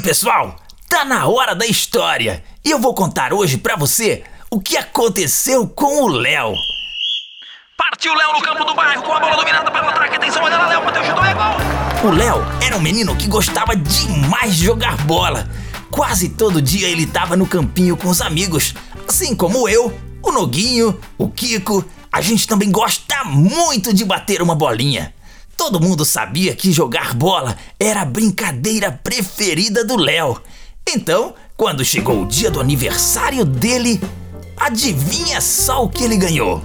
pessoal, tá na hora da história e eu vou contar hoje pra você o que aconteceu com o Léo. Partiu Léo no campo do bairro com a bola dominada pelo ataque. Atenção, olha Léo, bateu, chutou, é gol! O Léo era um menino que gostava demais de jogar bola. Quase todo dia ele tava no campinho com os amigos, assim como eu, o Noguinho, o Kiko. A gente também gosta muito de bater uma bolinha. Todo mundo sabia que jogar bola era a brincadeira preferida do Léo. Então, quando chegou o dia do aniversário dele, adivinha só o que ele ganhou?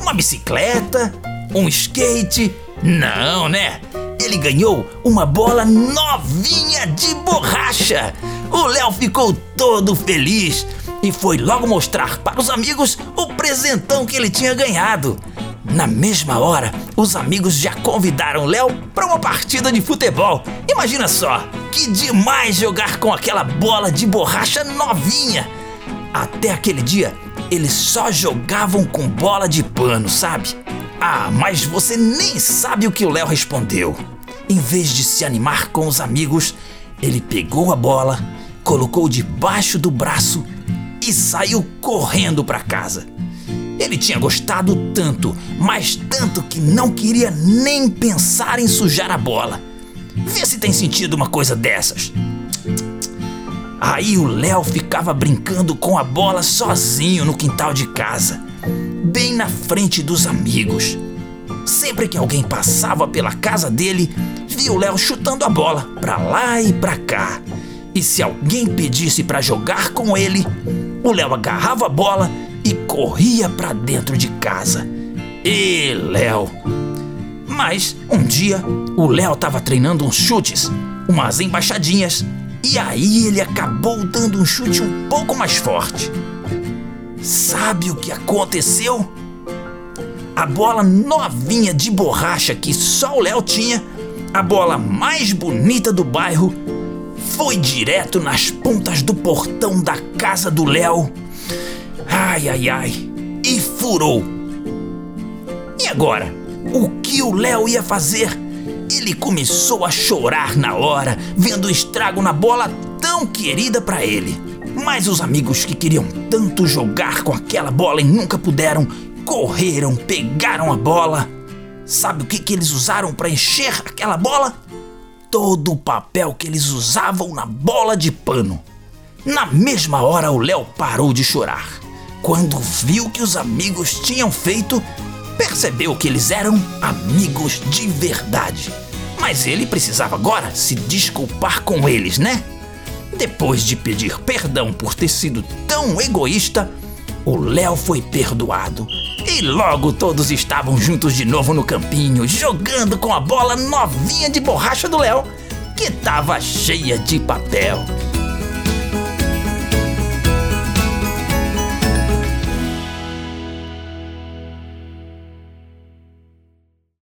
Uma bicicleta? Um skate? Não, né? Ele ganhou uma bola novinha de borracha. O Léo ficou todo feliz e foi logo mostrar para os amigos o presentão que ele tinha ganhado. Na mesma hora, os amigos já convidaram Léo para uma partida de futebol. Imagina só, que demais jogar com aquela bola de borracha novinha. Até aquele dia, eles só jogavam com bola de pano, sabe? Ah, mas você nem sabe o que o Léo respondeu. Em vez de se animar com os amigos, ele pegou a bola, colocou debaixo do braço e saiu correndo para casa. Ele tinha gostado tanto, mas tanto que não queria nem pensar em sujar a bola. Vê se tem sentido uma coisa dessas. Aí o Léo ficava brincando com a bola sozinho no quintal de casa, bem na frente dos amigos. Sempre que alguém passava pela casa dele, via o Léo chutando a bola pra lá e pra cá. E se alguém pedisse para jogar com ele, o Léo agarrava a bola e corria para dentro de casa. E Léo. Mas um dia o Léo estava treinando uns chutes, umas embaixadinhas, e aí ele acabou dando um chute um pouco mais forte. Sabe o que aconteceu? A bola novinha de borracha que só o Léo tinha, a bola mais bonita do bairro, foi direto nas pontas do portão da casa do Léo. Ai, ai, ai. E furou. E agora? O que o Léo ia fazer? Ele começou a chorar na hora, vendo o estrago na bola tão querida para ele. Mas os amigos que queriam tanto jogar com aquela bola e nunca puderam, correram, pegaram a bola. Sabe o que, que eles usaram para encher aquela bola? todo o papel que eles usavam na bola de pano. Na mesma hora, o Léo parou de chorar. Quando viu que os amigos tinham feito, percebeu que eles eram amigos de verdade. Mas ele precisava agora se desculpar com eles, né? Depois de pedir perdão por ter sido tão egoísta, o Léo foi perdoado. E logo todos estavam juntos de novo no campinho, jogando com a bola novinha de borracha do Léo, que estava cheia de papel.